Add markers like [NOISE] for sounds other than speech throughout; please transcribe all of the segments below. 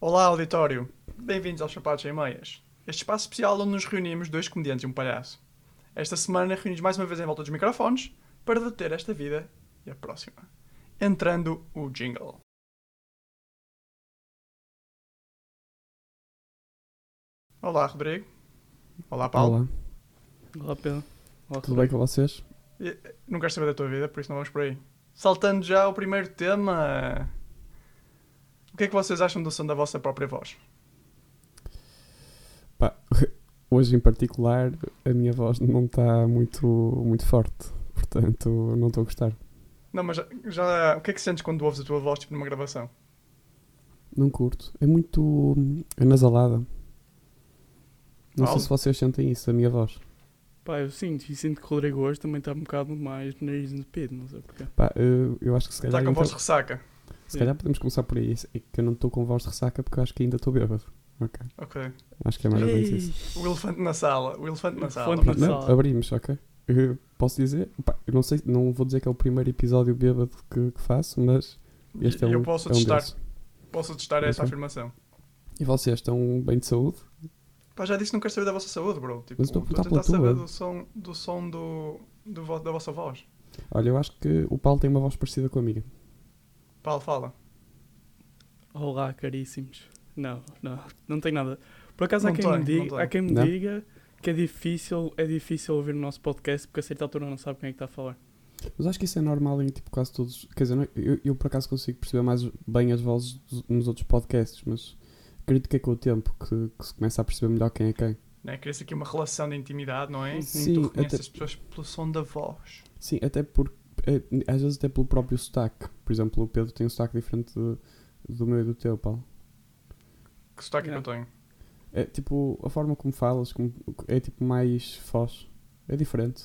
Olá, auditório. Bem-vindos aos Sapatos em Meias. Este espaço especial onde nos reunimos dois comediantes e um palhaço. Esta semana reunimos mais uma vez em volta dos microfones para deter esta vida e a próxima. Entrando o jingle. Olá, Rodrigo. Olá, Paulo. Olá, Olá Pedro. Olá, tudo bem com vocês? E- Não quero saber da tua vida, por isso não vamos por aí. Saltando já ao primeiro tema. O que é que vocês acham do som da vossa própria voz? Pá, [LAUGHS] hoje em particular a minha voz não está muito, muito forte, portanto não estou a gostar. Não, mas já, já- O que é que sentes quando ouves a tua voz tipo, numa gravação? Não curto. É muito anasalada. Não sei se vocês sentem isso, a minha voz. Pá, eu sinto, e sinto que o Rodrigo hoje também está um bocado mais nariz entupido, não sei porquê. Pá, eu, eu acho que se Está calhar, com então- voz de ressaca. Se calhar podemos começar por aí. É que eu não estou com voz de ressaca porque eu acho que ainda estou bêbado. Ok. Ok. Acho que é mais ou menos isso. O elefante na sala. O elefante na sala. Elefante na Não, sala. abrimos, ok? Eu posso dizer, pá, eu não sei, não vou dizer que é o primeiro episódio bêbado que, que faço, mas este é um, eu posso é um testar, desses. posso testar essa Ok. afirmação. E vocês estão bem de saúde? Pá, já disse que não quero saber da vossa saúde, bro. Tipo, Mas estou a perguntar tentar saber tua. do som, do som do, do da vossa voz. Olha, eu acho que o Paulo tem uma voz parecida com a minha. Paulo, fala. Olá, caríssimos. Não, não, não tem nada. Por acaso há quem, tem, me diga, há quem me Não? diga que é difícil, é difícil ouvir o nosso podcast porque a certa altura não sabe quem é que está a falar. Mas acho que isso é normal em tipo quase todos. Quer dizer, eu, eu por acaso consigo perceber mais bem as vozes nos outros podcasts, mas acredito que é com o tempo que, que se começa a perceber melhor quem é quem. Né? Cria-se aqui uma relação de intimidade, não é? Sim, tu reconheces até- as pessoas pelo som da voz. Sim, até por. É, às vezes até pelo próprio sotaque. Por exemplo, o Pedro tem um sotaque diferente do, do meu e do teu, Paulo. Que sotaque é Yeah. que eu tenho? É tipo, a forma como falas como, é tipo mais foz. É diferente.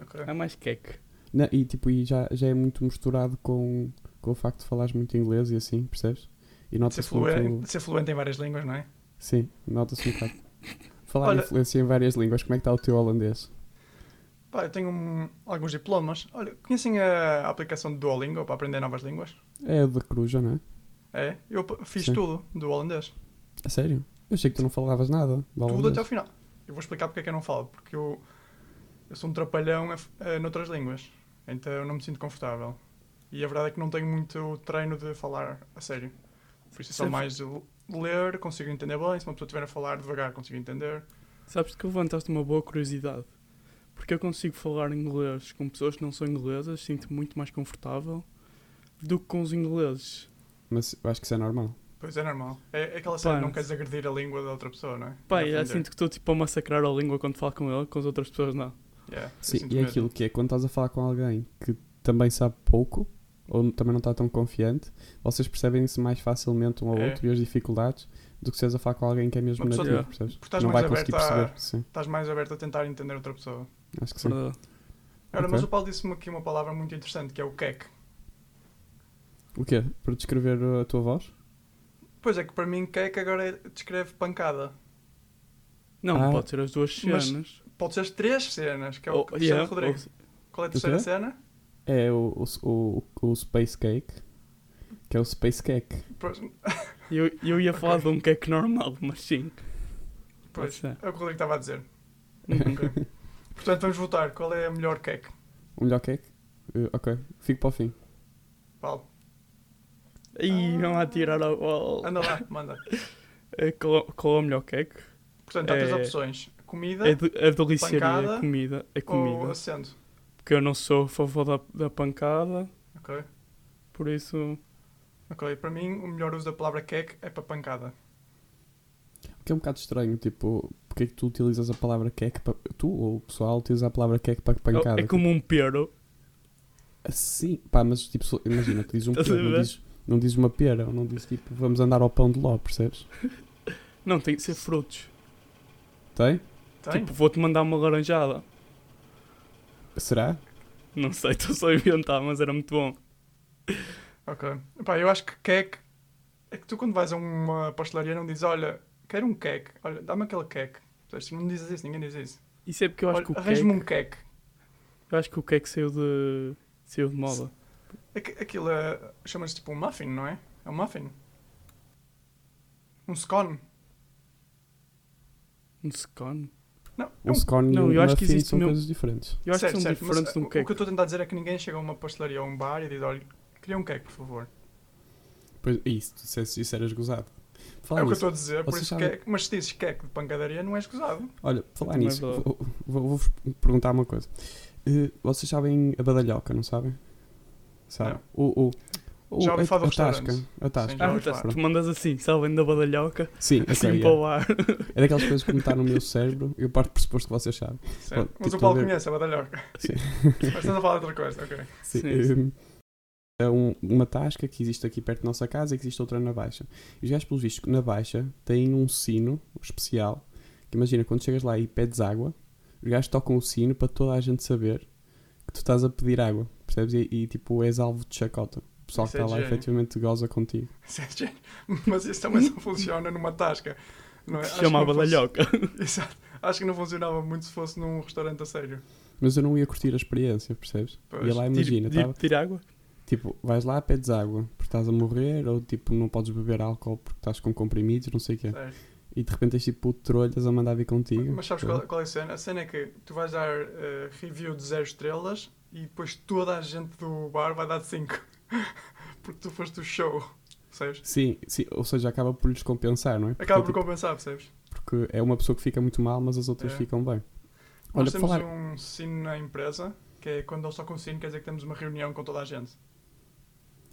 Ok. Há mais queque. Não, e tipo, e já, já é muito misturado com, com o facto de falares muito inglês e assim, percebes? E Ser nota-se fluente, muito. ser fluente em várias línguas, não é? Sim, nota-se um bocado. [LAUGHS] Falar Olha- influência em várias línguas, como é que está o teu holandês? Pá, eu tenho um- alguns diplomas. Olha, conhecem a aplicação do Duolingo para aprender novas línguas? É da Coruja, não é? É? Eu fiz Sim. tudo do holandês. A sério? Eu achei que tu não falavas nada. Tudo holandês. até ao final. Eu vou explicar porque é que eu não falo. Porque eu, eu sou um trapalhão a a- noutras línguas. Então eu não me sinto confortável. E a verdade é que não tenho muito treino de falar a sério. Por isso é só mais de ler, consigo entender bem. Se uma pessoa estiver a falar devagar, consigo entender. Sabes que levantaste uma boa curiosidade. Porque eu consigo falar inglês com pessoas que não são inglesas, sinto muito mais confortável do que com os ingleses. Mas eu acho que isso é normal. Pois é normal. É, é aquela cena não queres agredir a língua da outra pessoa, não é? Pá, E eu sinto que estou tipo a massacrar a língua quando falo com ele, com as outras pessoas não. Yeah, Sim, e é mesmo. aquilo que é quando estás a falar com alguém que também sabe pouco ou também não está tão confiante, vocês percebem-se mais facilmente um ao É. outro e as dificuldades do que se a falar com alguém que é mesmo nativo, Yeah. percebes? Porque estás não mais vai conseguir a- perceber. Sim, Estás mais aberto a tentar entender outra pessoa. Acho que sim. Verdade. Ora, Ok. mas o Paulo disse-me aqui uma palavra muito interessante, que é o queque. O quê? Para descrever a tua voz? Pois é que para mim queque agora é- descreve pancada. Não, Ah. pode ser as duas Mas- cenas. Pode ser as três cenas, que é o Oh, que yeah, yeah, Rodrigo. ou- Qual é a terceira cena? É o, o, o, o Space Cake, que é o Space Cake. Pois, Eu, eu ia [LAUGHS] falar Ok. de um cake normal, mas sim. Pois é o que o Rodrigo estava a dizer. [LAUGHS] Uhum. Portanto, vamos votar. Qual é a melhor queque? O melhor cake? Uh, ok, fico para o fim. Paulo, Ih, não há tirar a bola. anda lá, manda. É, [LAUGHS] Qual, qual é o melhor cake? Portanto, há três É- opções. Comida É de, a deliciaria, Pancada é comida. É ou comida. acendo. Porque eu não sou a favor da, da pancada, Ok. por isso. Ok, para mim o melhor uso da palavra queque é para pancada. Que é um bocado estranho, tipo, porque é que tu utilizas a palavra cake para... Tu ou o pessoal utiliza a palavra cake para pancada? É como um pero. Sim, pá, mas tipo, imagina, tu dizes um Estás [LAUGHS] a pera, não dizes, não dizes uma pera, ou não dizes tipo, vamos andar ao pão de ló, percebes? [LAUGHS] Não, tem que ser frutos. Tem? Tem? Tipo, vou-te mandar uma laranjada. Será? Não sei, [LAUGHS] estou só a inventar, mas era muito bom. Ok. Pá, eu acho que queque é que tu quando vais a uma pastelaria não dizes, olha, quero um queque, olha, dá-me aquele queque. Não dizes isso, ninguém diz isso. Isso é porque eu acho Olha, que o arranja-me cake. um queque. Eu acho que o cake saiu de. saiu de moda. Aqu- Aquilo é, chama-se tipo um muffin, não é? É um muffin. Um scone? Um scone? Não, Um scone Não, eu acho que existe são mesmo- coisas diferentes. Eu acho Certo, que são certo, mas, diferentes de um O que eu cake. estou a tentar dizer é que ninguém chega a uma pastelaria ou a um bar e diz: olha, queria um cake, por favor. Pois, e se isso eras gozado. Falar é o que eu estou a dizer, por isso sabem- cake. Mas se dizes cake de pancadaria, não és gozado. Olha, falar é nisso, verdade. vou- vou- vou-vos perguntar uma coisa. Eh, vocês sabem a badalhoca, não sabem? Sabem? Não. O, o, o, Já ouvi a, falar do a tasca. restaurante. A tasca. Ah, falar. tu mandas assim, sabem da badalhoca, Sim, assim yeah. para o ar. É daquelas coisas que me está no meu cérebro. Eu parto do pressuposto que vocês sabem. Pronto, Mas tipo, o Paulo a ver- conhece a badalhoca. Sim. Mas estás a falar de outra coisa, ok. Sim, Sim, eh, sim. É um- uma tasca que existe aqui perto da nossa casa e que existe outra na Baixa. E os gajos, pelos vistos, na Baixa têm um sino especial. Que imagina, quando chegas lá e pedes água, os gajos tocam o sino para toda a gente saber que tu estás a pedir água. Percebes? E, e, tipo, és alvo de chacota. O pessoal Isso que é está lá gênio. efetivamente goza contigo. Isso é gênio. [LAUGHS] Mas isso também só [LAUGHS] funciona numa tasca. Não é? Se Acho chama que não fosse-. [LAUGHS] Exato. Acho que não funcionava muito se fosse num restaurante a sério. Mas eu não ia curtir a experiência, percebes? Pois. Ia lá, imagina, Tira- tava- tira água? Tipo, vais lá, pedes água porque estás a morrer, ou tipo, não podes beber álcool porque estás com comprimidos, não sei o quê. Certo. E de repente tens tipo trolhas a mandar vir contigo. Mas sabes qual, qual é a cena? A cena é que tu vais dar eh, review de 0 estrelas e depois toda a gente do bar vai dar 5. [LAUGHS] Porque tu foste o show. Percebes? Sim, sim, ou seja, acaba por lhes compensar, não é? Porque, Acaba por tipo, compensar, percebes? porque é uma pessoa que fica muito mal, mas as outras É. ficam bem. Olha, Nós temos falar. um sino na empresa, que é quando eles tocam o sino, quer dizer que temos uma reunião com toda a gente.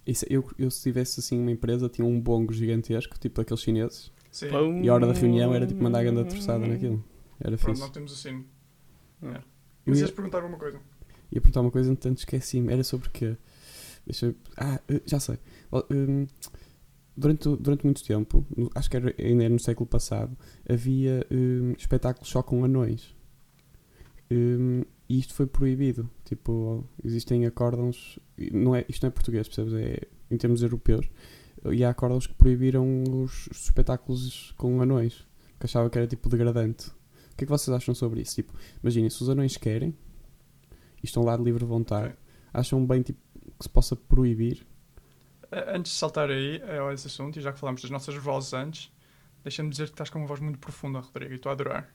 Isso, eu, eu, se tivesse assim uma empresa, tinha um bongo gigantesco, tipo aqueles chineses, Sim. e a hora da reunião era tipo mandar a ganda troçada naquilo. Era Pronto, fixe. nós temos. Ah. Eu Mas ia, ias perguntar alguma coisa? ia perguntar uma coisa, entretanto esqueci-me. Era sobre quê? Deixa eu... Ah, eh, já sei. Ó, hum, Durante, durante muito tempo, acho que era, ainda era no século passado, havia hum, espetáculos só com anões. Hum, e isto foi proibido. Tipo, existem acórdãos. Não é, isto não é português, percebes? É em termos europeus. E há acórdãos que proibiram os, os espetáculos com anões. Que achava que era tipo degradante. O que é que vocês acham sobre isso? Tipo, imaginem, se os anões querem e estão lá de livre vontade, Ok. acham bem tipo, que se possa proibir? Antes de saltar aí eh, a esse assunto, e já que falámos das nossas vozes antes, deixa-me dizer que estás com uma voz muito profunda, Rodrigo, e estou a adorar.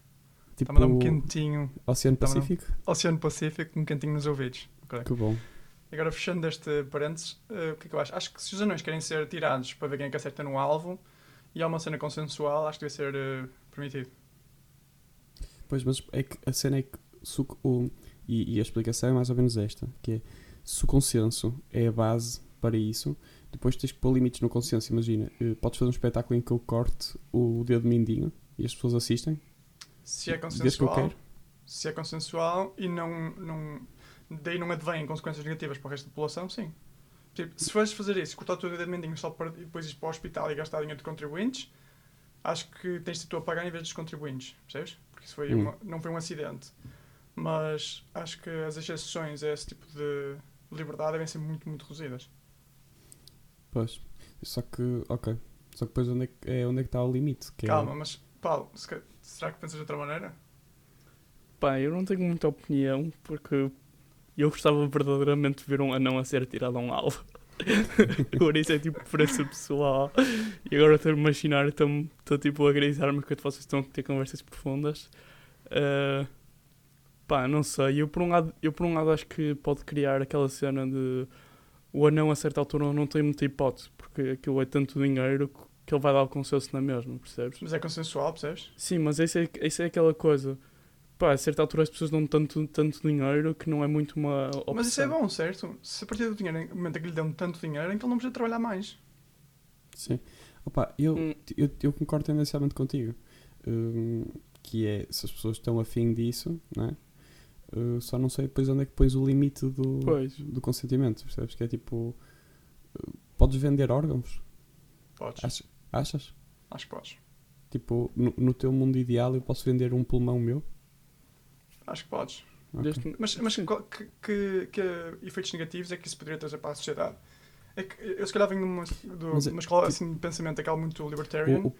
Tipo, Está-me a dar um quentinho, Oceano Pacífico? Oceano Pacífico, um quentinho nos ouvidos. Ok. Que bom. Agora, fechando este parênteses, eh, o que é que eu acho? Acho que se os anões querem ser tirados para ver quem é que acerta no alvo, e há uma cena consensual, acho que deve ser eh, permitido. Pois, mas é que a cena é que se o, e, e a explicação é mais ou menos esta, que é se o consenso é a base para isso, depois tens que pôr limites no consenso. Imagina, eh, podes fazer um espetáculo em que eu corte o dedo mindinho e as pessoas assistem, Se é consensual, se é consensual e não, não, daí não advém consequências negativas para o resto da população, sim. Tipo, se fores fazer isso, cortar o teu dedo mindinho só para depois ir para o hospital e gastar dinheiro de contribuintes, acho que tens de tu a pagar em vez dos contribuintes, percebes? Porque isso foi Hum. uma- não foi um acidente. Mas acho que as exceções a esse tipo de liberdade devem ser muito, muito reduzidas. Pois, só que, ok. Só que depois onde é que, é, onde é que está o limite? É- Calma, mas Paulo, se ca- será que pensas de outra maneira? Pá, eu não tenho muita opinião porque eu gostava verdadeiramente de ver um anão a ser tirado a um alvo. [LAUGHS] Por isso é tipo preferência pessoal. E agora estou a imaginar, estou tipo a gritar-me que vocês estão a ter conversas profundas. Ah, pá, não sei. Eu por, um lado, eu por um lado acho que pode criar aquela cena de o anão a certa altura não tem muita hipótese, porque aquilo é tanto dinheiro que ele vai dar o consenso na mesma, percebes? Mas é consensual, percebes? Sim, mas isso é, isso é aquela coisa. Pá, a certa altura as pessoas dão tanto, tanto dinheiro que não é muito uma opção. Mas isso é bom, certo? Se a partir do dinheiro, no momento em que lhe dão tanto dinheiro, então ele não precisa trabalhar mais. Sim. Opa, eu, Hum. eu, eu concordo tendencialmente contigo. Hum, que é, se as pessoas estão afim disso, não é? Uh, só não sei depois onde é que pões o limite do, Pois. do consentimento, percebes? Que é tipo, uh, podes vender órgãos? Podes. Achas? Achas? Acho que podes. Tipo, no, no teu mundo ideal eu posso vender um pulmão meu? Acho que podes. Ok. Desde- Mas, mas que, que, que efeitos negativos é que isso poderia trazer para a sociedade? É que eu se calhar venho de uma, de Mas é- uma escola tipo- assim, de pensamento aquela muito libertarian O, o,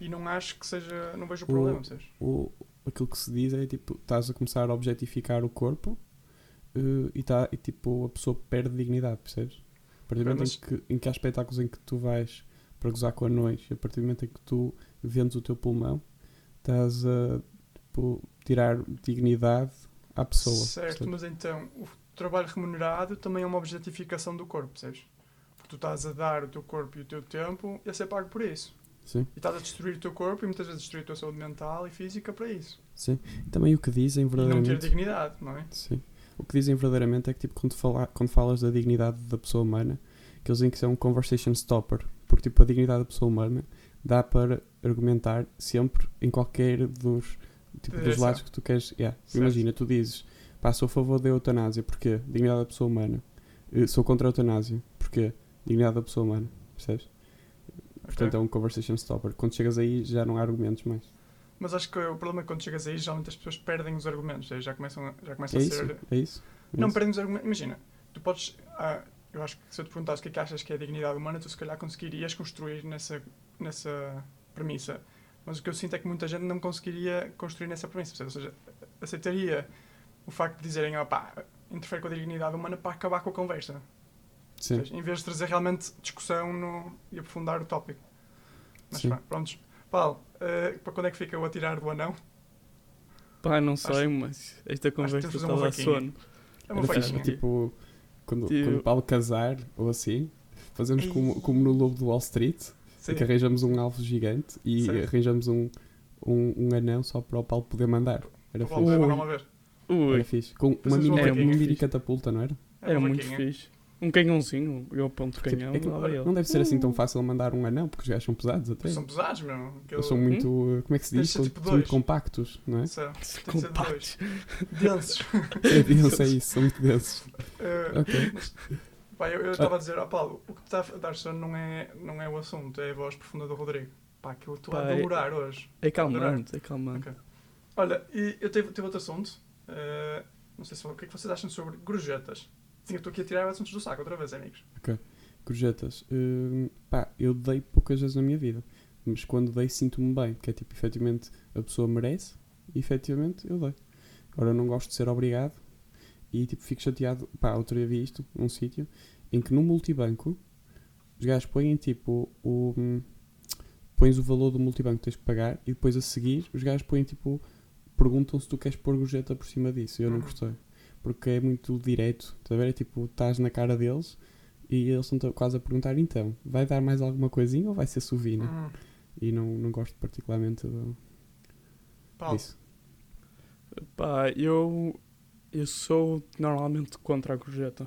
e não acho que seja. não vejo o problema? O, aquilo que se diz é tipo, estás a começar a objetificar o corpo uh, e, tá, e tipo, a pessoa perde dignidade, percebes? A partir do momento em, que, em que há espetáculos em que tu vais para gozar com anões. A partir do momento em que tu vendes o teu pulmão, estás a tipo, tirar dignidade à pessoa. Certo, mas então o trabalho remunerado também é uma objetificação do corpo, percebes? Porque tu estás a dar o teu corpo e o teu tempo e a ser pago por isso. Sim, E estás a destruir o teu corpo e muitas vezes destruir a tua saúde mental e física para isso. sim. E também o que dizem E não ter verdadeiramente. dignidade, não é? Sim. O que dizem verdadeiramente é que tipo, quando, fala, quando falas da dignidade da pessoa humana, que eles dizem que isso é um conversation stopper. Porque tipo, a dignidade da pessoa humana dá para argumentar sempre em qualquer dos, tipo, dos lados que tu queres. Yeah. Imagina, tu dizes, pá, sou a favor da eutanásia, porque dignidade da pessoa humana. Eh, Sou contra a eutanásia, porque dignidade da pessoa humana. Percebes? Portanto, é um conversation stopper. Quando chegas aí, já não há argumentos mais. Mas acho que o problema é que quando chegas aí, geralmente as pessoas perdem os argumentos. aí Já começam, já começam É a isso? ser. É isso? É Não isso. perdem os argumentos. Imagina, tu podes. ah, eu acho que se eu te perguntasse o que é que achas que é a dignidade humana, tu se calhar conseguirias construir nessa, nessa premissa. Mas o que eu sinto é que muita gente não conseguiria construir nessa premissa. Ou seja, aceitaria o facto de dizerem, opá, interfere com a dignidade humana para acabar com a conversa. Sim. Seja, em vez de trazer realmente discussão no, e aprofundar o tópico. Mas Sim. pá, prontos. Paulo, eh, para quando é que fica o atirar do anão? Pá, não sei, mas esta conversa uma a sono. É uma Era tipo, quando, Tipo- quando o Paulo casar, ou assim, fazemos como, como no Lobo do Wall Street, Sim. que arranjamos um alvo gigante e Certo. arranjamos um, um, um anão só para o Paulo poder mandar. Era O Paulo fixe. Ui. Era fixe. Com uma Fazemos mini, uma mini catapulta, não era? É era uma muito vaquinha. fixe. Um canhãozinho, eu aponto o Tipo, canhão, é que não deve ser assim tão fácil mandar um anão, porque os gajos são pesados até. São pesados, meu. Aquilo- Eles são muito. uh, Como é que se diz? São, tipo são muito dois. compactos, não é? São- Tem que ser Compactos. Densos. [LAUGHS] É denso, é isso, são muito densos. Eh, Ok. mas, pá, eu eu estava a dizer, ah, Paulo, o que te está a dar sono não é, não é o assunto, é a voz profunda do Rodrigo. Pá, que eu estou a Pá, é- demorar hoje. É calmante, é calmante. Ok. Olha, e eu tive, tive outro assunto. eh, não sei se o que é que vocês acham sobre gorjetas. Sim, eu estou aqui a tirar assuntos do saco outra vez, amigos. Gorjetas. Hum, pá, eu dei poucas vezes na minha vida. Mas quando dei, sinto-me bem. Que é tipo, efetivamente, a pessoa merece. E efetivamente, eu dei. Agora, eu não gosto de ser obrigado. E tipo, fico chateado. Pá, outro dia vi isto, num sítio, em que no multibanco, os gajos põem tipo o. hum, Pões o valor do multibanco que tens que pagar e depois a seguir os gajos põem tipo. Perguntam se tu queres pôr gorjeta por cima disso. E eu não Uhum. gostei. Porque é muito direto. Estás a ver? É tipo, estás na cara deles e eles estão quase a perguntar então, vai dar mais alguma coisinha ou vai ser suvina? Hum, E não, não gosto particularmente do- Paulo, disso. Pá, eu, eu sou normalmente contra a gorjeta.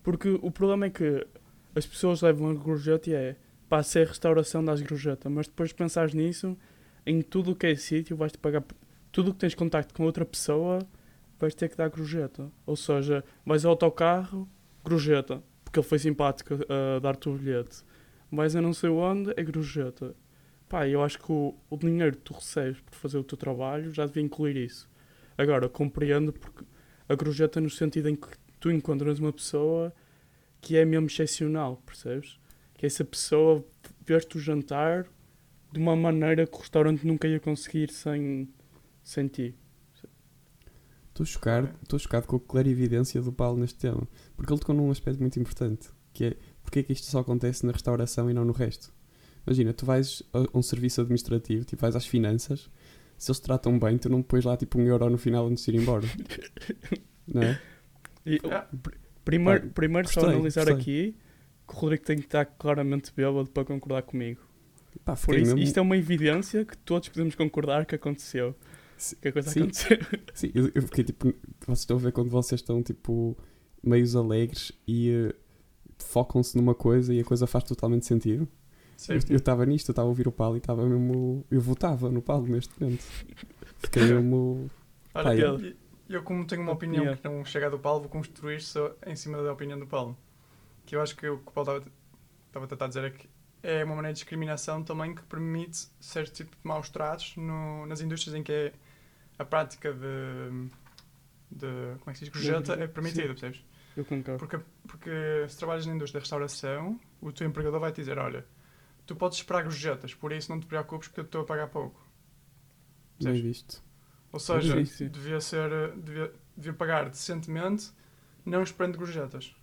Porque o problema é que as pessoas levam a gorjeta e é pá, se é a restauração das gorjeta, mas depois de pensares nisso, em tudo o que é sítio, vais-te pagar. Tudo o que tens contacto com outra pessoa, vais ter que dar gorjeta. Ou seja, vais ao autocarro, gorjeta, porque ele foi simpático a dar-te o bilhete. Vais a não sei onde, é gorjeta. Pá, eu acho que o, o dinheiro que tu recebes por fazer o teu trabalho já devia incluir isso. Agora, compreendo porque a gorjeta no sentido em que tu encontras uma pessoa que é mesmo excepcional, percebes? Que essa pessoa veste o jantar de uma maneira que o restaurante nunca ia conseguir sem, sem ti. Estou chocado, estou chocado com a clarividência do Paulo neste tema. Porque ele tocou num aspecto muito importante, que é porque é que isto só acontece na restauração e não no resto. Imagina, tu vais a um serviço administrativo, tipo vais às finanças, se eles te tratam bem, tu não pões lá tipo um euro no final antes de ir embora. [LAUGHS] não é? E, Ah. pr- primeiro, primeiro só gostei, analisar gostei. aqui que o Rodrigo tem que estar claramente bêbado para concordar comigo. Pá, Por isso, mesmo- isto é uma evidência que todos podemos concordar que aconteceu. Que a coisa sim. aconteceu. [LAUGHS] Sim, eu, eu fiquei tipo. Vocês estão a ver quando vocês estão tipo meios alegres e eh, focam-se numa coisa e a coisa faz totalmente sentido. sim. Eu estava nisto, eu estava a ouvir o Paulo e estava mesmo. Eu votava no Paulo neste momento. Fiquei mesmo. [LAUGHS] Olha, Pá, eu, eu como tenho uma opinião Opinião. que não chega do Paulo, vou construir só em cima da opinião do Paulo. Que eu acho que o que o Paulo estava- estava a tentar dizer é que é uma maneira de discriminação também que permite certo tipo de maus tratos no, nas indústrias em que é a prática de, de como é que se diz, gorjeta é permitida, percebes? Eu concordo. Porque, porque se trabalhas na indústria da restauração, o teu empregador vai te dizer, olha, tu podes esperar gorjetas, por isso não te preocupes porque eu estou a pagar pouco. Bem Percebes? visto. Ou seja, Sim, sim. devia ser devia, devia pagar decentemente, não esperando gorjetas.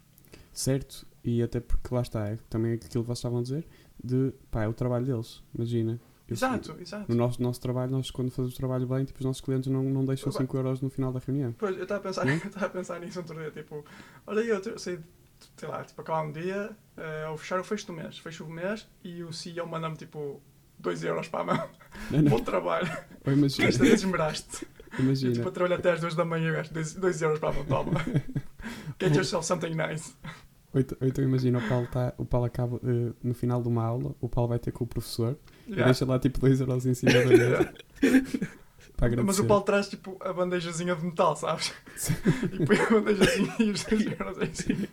Certo, e até porque lá está, é também aquilo que vocês estavam a dizer, de, pá, é o trabalho deles, imagina. Eu- Exato, exato. No nosso, nosso trabalho, nós quando fazemos o trabalho bem, tipo, os nossos clientes não, não deixam Opa. 5 euros no final da reunião. Pois, eu estava a pensar, Hum? [LAUGHS] eu estava a pensar nisso outro dia, tipo, olha eu sei, sei lá, tipo, acabar um dia, eh, ao fechar o fecho do mês, fecho o mês e o CEO manda-me, tipo, 2 euros para a mão. Não, não. [LAUGHS] Bom trabalho. Ou imagina, Esta vez esmeraste. Eu, imagina. tipo, a trabalhar até às 2 da manhã, eu gasto 2 euros para a mão, toma. [LAUGHS] Get yourself something nice. Ou então, imagina, o Paulo, tá, o Paulo acaba eh, no final de uma aula, o Paulo vai ter com o professor e Yeah. deixa lá tipo 2 euros em cima da mesa. [LAUGHS] Mas o Paulo traz, tipo, a bandejazinha de metal, sabes? e põe a bandejazinha e os 2 euros em cima.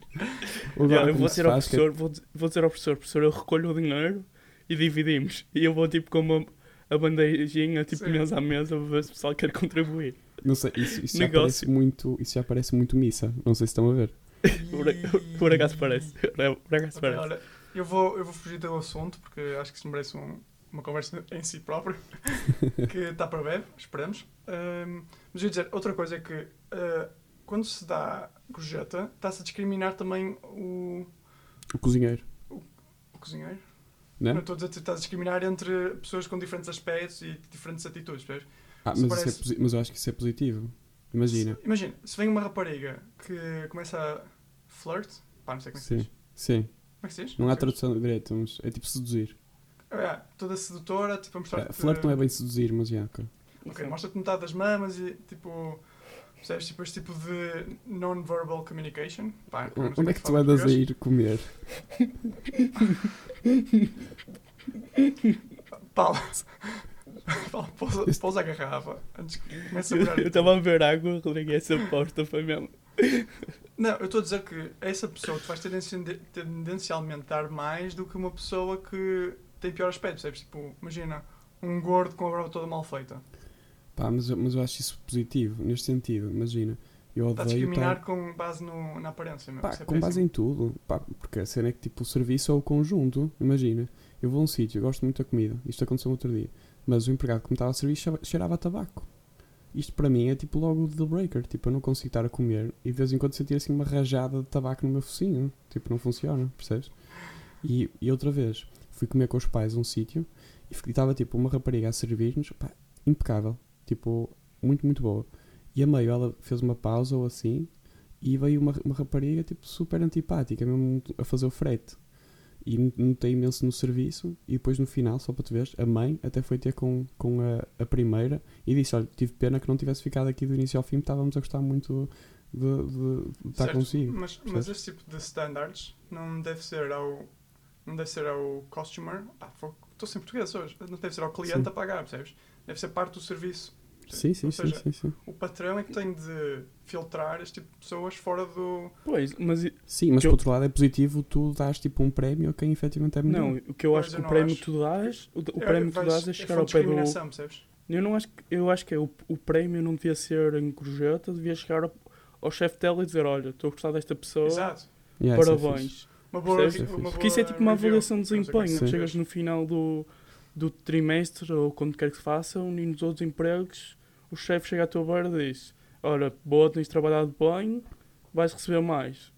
Yeah, eu vou dizer ao que é- professor, vou, dizer- vou dizer ao professor, professor, eu recolho o dinheiro e dividimos. E eu vou tipo com uma, a bandejinha, tipo Sim. mesa a mesa, para ver se o pessoal quer contribuir. Não sei, isso, isso, já parece muito, isso já parece muito missa. Não sei se estão a ver. [LAUGHS] Por, acaso parece. Por acaso parece. olha, eu vou, eu vou fugir do assunto porque acho que isso merece um- uma conversa em si próprio. [LAUGHS] que está para breve, esperamos. Ahm, mas eu ia dizer, outra coisa é que ah, quando se dá gorjeta, está-se a discriminar também o, O cozinheiro, o cozinheiro. né? Não estou a dizer que estás a discriminar entre pessoas com diferentes aspectos e diferentes atitudes. percebes? Ah, mas, é parece- posi- mas eu acho que isso é positivo. Imagina. Se, imagina, se vem uma rapariga que começa a flirt, pá, não sei como é que se Sim, diz. sim. Como é que se diz? Não há tradução direta, mas é tipo seduzir. É, toda sedutora, tipo, a mostrar É, Flirt não é bem seduzir, mas já, ok. Ok, mostra-te metade das mamas e tipo. Percebes? Tipo, este tipo de non-verbal communication. Pá, sei Onde é que tu fala andas a ir comer? [LAUGHS] Paulo. [LAUGHS] [LAUGHS] Pousa, pousa a garrafa antes que comece a Eu virar. estava a ver água, Rodrigo, essa porta foi mesmo. Não, eu estou a dizer que essa pessoa tu vais tendencialmente, tendencialmente dar mais do que uma pessoa que tem pior aspecto, percebes? Tipo, imagina, um gordo com a barba toda mal feita. Pá, mas, eu- mas eu acho isso positivo, neste sentido. Imagina, eu Está a odeio discriminar com base no, na aparência mesmo. Pá, isso é com base em tudo. Pá, porque a cena é que tipo o serviço é o conjunto. Imagina, eu vou a um sítio, eu gosto muito da comida. Isto aconteceu no outro dia. Mas o empregado que me estava a servir cheirava- cheirava a tabaco. Isto para mim é tipo logo o deal breaker. Tipo, eu não consigo estar a comer e de vez em quando sentir assim uma rajada de tabaco no meu focinho. Tipo, não funciona, percebes? E, e outra vez, fui comer com os pais a um sítio e fi- estava tipo uma rapariga a servir-nos, pá, impecável. Tipo, muito, muito boa. E a meio ela fez uma pausa ou assim e veio uma, uma rapariga tipo super antipática, mesmo a fazer o frete. E notei imenso no serviço e depois no final, só para tu veres, a mãe até foi ter com, com a, a primeira e disse, olha, tive pena que não tivesse ficado aqui do início ao fim, estávamos a gostar muito de, de- de estar Certo, consigo. Mas, mas esse tipo de standards não deve ser ao. Não deve ser ao customer. Ah, estou sem português hoje. Não deve ser ao cliente Sim. a pagar, percebes? Deve ser parte do serviço. Sim, sim, Ou sim, seja, sim, sim. O patrão é que tem de filtrar este tipo de pessoas fora do. Pois, mas Sim, mas eu- por outro lado é positivo tu dás tipo um prémio a quem efetivamente é melhor. não, o que eu Pois, acho eu que o prémio acho. que tu dás, o, o É, prémio que tu dás é é chegar fonte ao pé do. percebes? Eu não acho que, eu acho que é o, o prémio não devia ser em gorjeta, devia chegar ao, ao chefe dela e dizer, olha, estou a gostar desta pessoa, Exato. Yeah, é parabéns. Uma boa, Percebes? uma boa Porque isso é tipo uma review. avaliação de é desempenho. Chegas no final do, do trimestre ou quando quer que se façam e nos outros empregos o chefe chega à tua beira e diz: Olha, boa, tens trabalhado bem, vais receber mais.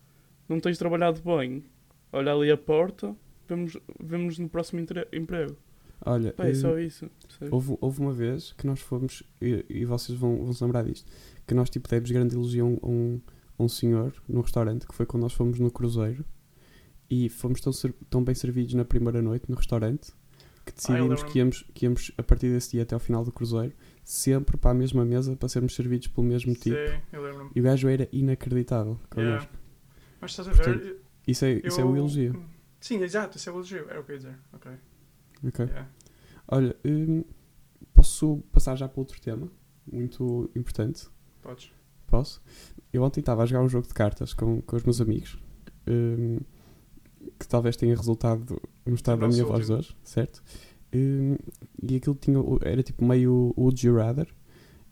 Não tens trabalhado bem, olha ali a porta, vemos, vemos no próximo emprego. Olha, Pá, é eh, só isso. percebes? houve, houve uma vez que nós fomos, e, e vocês vão, vão se lembrar disto, que nós tipo demos grande elogio a um, a um, senhor num restaurante, que foi quando nós fomos no cruzeiro, e fomos tão, tão bem servidos na primeira noite no restaurante, que decidimos lembro-me. que íamos, que íamos, a partir desse dia até ao final do cruzeiro, sempre para a mesma mesa, para sermos servidos pelo mesmo tipo. Sim, eu lembro-me. E o gajo era inacreditável Yeah. Mas estás a ver? Portanto, Isso, é, isso é o elogio. Sim, exato, isso é o elogio. Era o que eu ia dizer. Ok. ok? Yeah. Olha, hum, posso passar já para outro tema, muito importante. Podes. Posso? Eu ontem estava a jogar um jogo de cartas com, com os meus amigos, hum, que talvez tenha resultado no estado da nosso minha voz hoje, certo? Hum, e aquilo tinha, era tipo meio Would You Rather,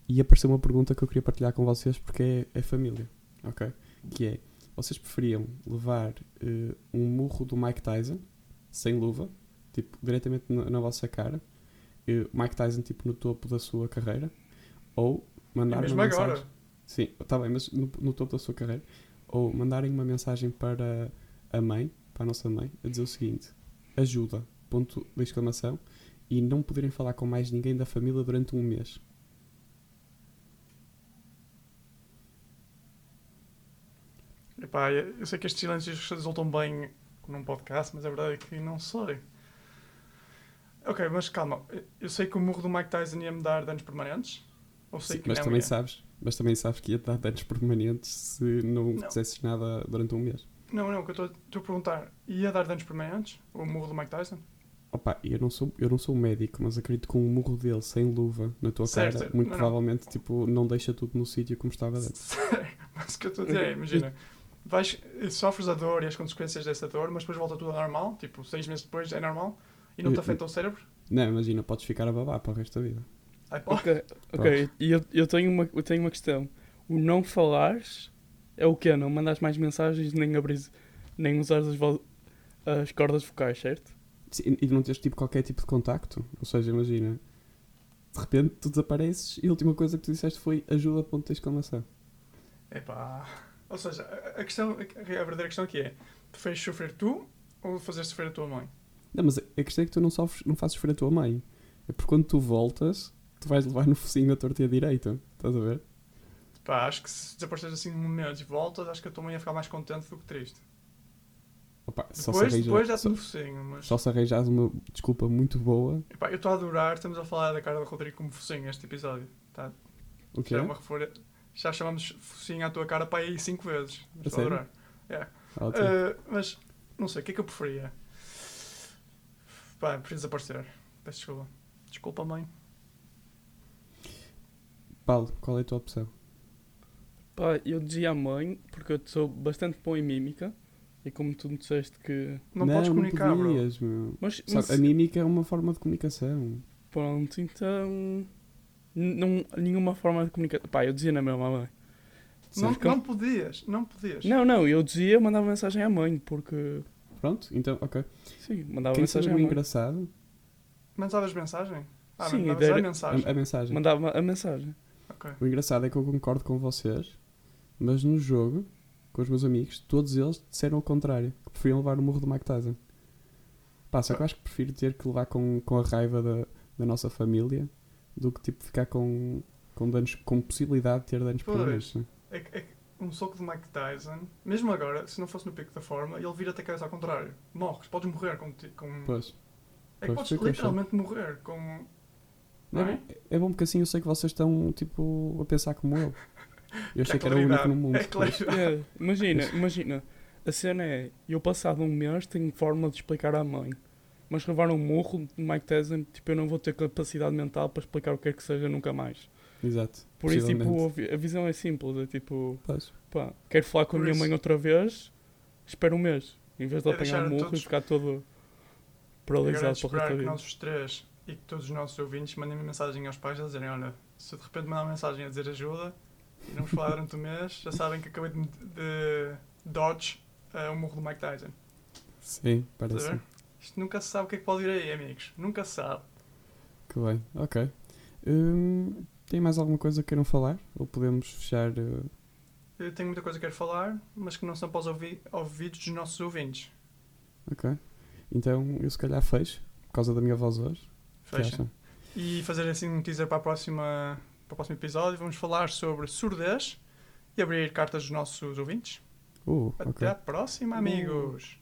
e apareceu uma pergunta que eu queria partilhar com vocês porque é, é família, ok? Que é, vocês preferiam levar eh, um murro do Mike Tyson, sem luva, tipo, diretamente na, na vossa cara, eh, Mike Tyson tipo no topo da sua carreira, ou mandar mesmo uma agora. mensagem... Sim, está bem, mas no, no topo da sua carreira. Ou mandarem uma mensagem para a mãe, para a nossa mãe, a dizer o seguinte: ajuda, ponto de exclamação, e não poderem falar com mais ninguém da família durante um mês. Epá, eu sei que estes silêncios resultam bem num podcast, mas a verdade é que não sei. Ok, mas calma. Eu sei que o murro do Mike Tyson ia me dar danos permanentes. Ou sei Sim, que mas também ia? sabes, mas também sabes que ia dar danos permanentes se não, Não. fizesses nada durante um mês. Não, não, o que eu estou estou a perguntar. Ia dar danos permanentes? O murro do Mike Tyson? Opa, eu não sou, eu não sou médico, mas acredito que um murro dele sem luva na tua Certo, cara, certo. muito Não, não. provavelmente tipo, não deixa tudo no sítio como estava antes. [LAUGHS] Mas o que eu estou a dizer é, imagina, vais, sofres a dor e as consequências dessa dor, mas depois volta tudo ao normal, tipo, seis meses depois é normal, e não te afeta o cérebro? Não, imagina, podes ficar a babar para o resto da vida. Ai. Ok, ok. E eu, eu, tenho uma, eu tenho uma questão. O não falares é o quê? Não mandas mais mensagens, nem abris, nem usares as, as cordas vocais, certo? Sim, E não tens tipo qualquer tipo de contacto. Ou seja, imagina, de repente tu desapareces e a última coisa que tu disseste foi ajuda, ponto de exclamação. Epá. Ou seja, a, questão, a verdadeira questão aqui é, preferes sofrer tu ou fazer sofrer a tua mãe? Não, mas a a questão é que tu não, sofres, não fazes sofrer a tua mãe. É porque quando tu voltas, tu vais levar no focinho a torta e a direita. Estás a ver? Pá, acho que se desapareceres assim um mês e voltas, acho que a tua mãe ia ficar mais contente do que triste. Opa, só, Depois, se arranja, só, no focinho, mas... só se arranjares uma desculpa muito boa. Epá, eu estou a adorar, estamos a falar da cara do Rodrigo como focinho este episódio. Tá? O quê? Já, é uma refer... Já chamamos focinho à tua cara para aí cinco vezes. Mas A Estou a sério? adorar. Yeah. Uh, mas, não sei, o que é que eu preferia? Pá, prefiro desaparecer. Peço desculpa. Desculpa, mãe. Paulo, qual é a tua opção? Pá, eu dizia à mãe, porque eu sou bastante bom em mímica, e como tu me disseste que... Não, podes comunicar, não bro. podias, meu. Mas, Sabe, mas a mímica é uma forma de comunicação. pronto, então... Não, nenhuma forma de comunicar. Pá, eu dizia na mesma à mãe. Não, como- não podias, não podias. Não, não, eu dizia, mandava mensagem à mãe, porque... Pronto, então, ok. Sim, mandava Quem mensagem sabe à mãe. engraçado? Mandavas mensagem? Ah, Sim, mandavas era- a mensagem. A, a mensagem. Mandava a mensagem. Ok. O engraçado é que eu concordo com vocês, mas no jogo, com os meus amigos, todos eles disseram o contrário, que preferiam levar o murro do Mike Tyson. Pá, só que eu acho que prefiro ter que levar com, com a raiva da, da nossa família do que tipo ficar com, com danos, com possibilidade de ter danos permanentes. É, que- é um soco de Mike Tyson, mesmo agora, se não fosse no pico da forma, ele vira-te a cabeça ao contrário. Morres, podes morrer com. com... Pois. É que pois, podes eu literalmente morrer com. Não É, é? bom, é bom porque assim eu sei que vocês estão tipo a pensar como eu. [LAUGHS] Eu achei que era o único no mundo. É claro. É, imagina, imagina. A cena é, eu passado um mês tenho forma de explicar à mãe. Mas levar um murro de Mike Tyson, tipo, eu não vou ter capacidade mental para explicar o que é que seja nunca mais. Exato. Por isso, tipo, a vi- a visão é simples, é tipo, Pois. pá, quero falar com a Por minha isso- mãe outra vez, espera um mês. Em vez de É apanhar um murro todos- e ficar todo é paralisado para o resto esperar da que vida. nós os três e que todos os nossos ouvintes mandem -me mensagem aos pais a dizerem: Olha, se de repente mandar uma mensagem a dizer ajuda não vos falar durante o mês, já sabem que acabei de, de dodge uh, o murro do Mike Tyson. Sim, parece. Isto nunca se sabe o que é que pode vir aí, amigos. Nunca se sabe. Que bem, ok. Hum, tem mais alguma coisa que queiram falar? Ou podemos fechar? uh, Eu tenho muita coisa que quero falar, mas que não são para os ouvi ouvidos dos nossos ouvintes. Ok. Então eu se calhar fecho, por causa da minha voz hoje. Fecha. E fazer assim um teaser para, a próxima, para o próximo episódio. Vamos falar sobre surdez e abrir cartas dos nossos ouvintes. Uh, Até ok. à próxima, amigos!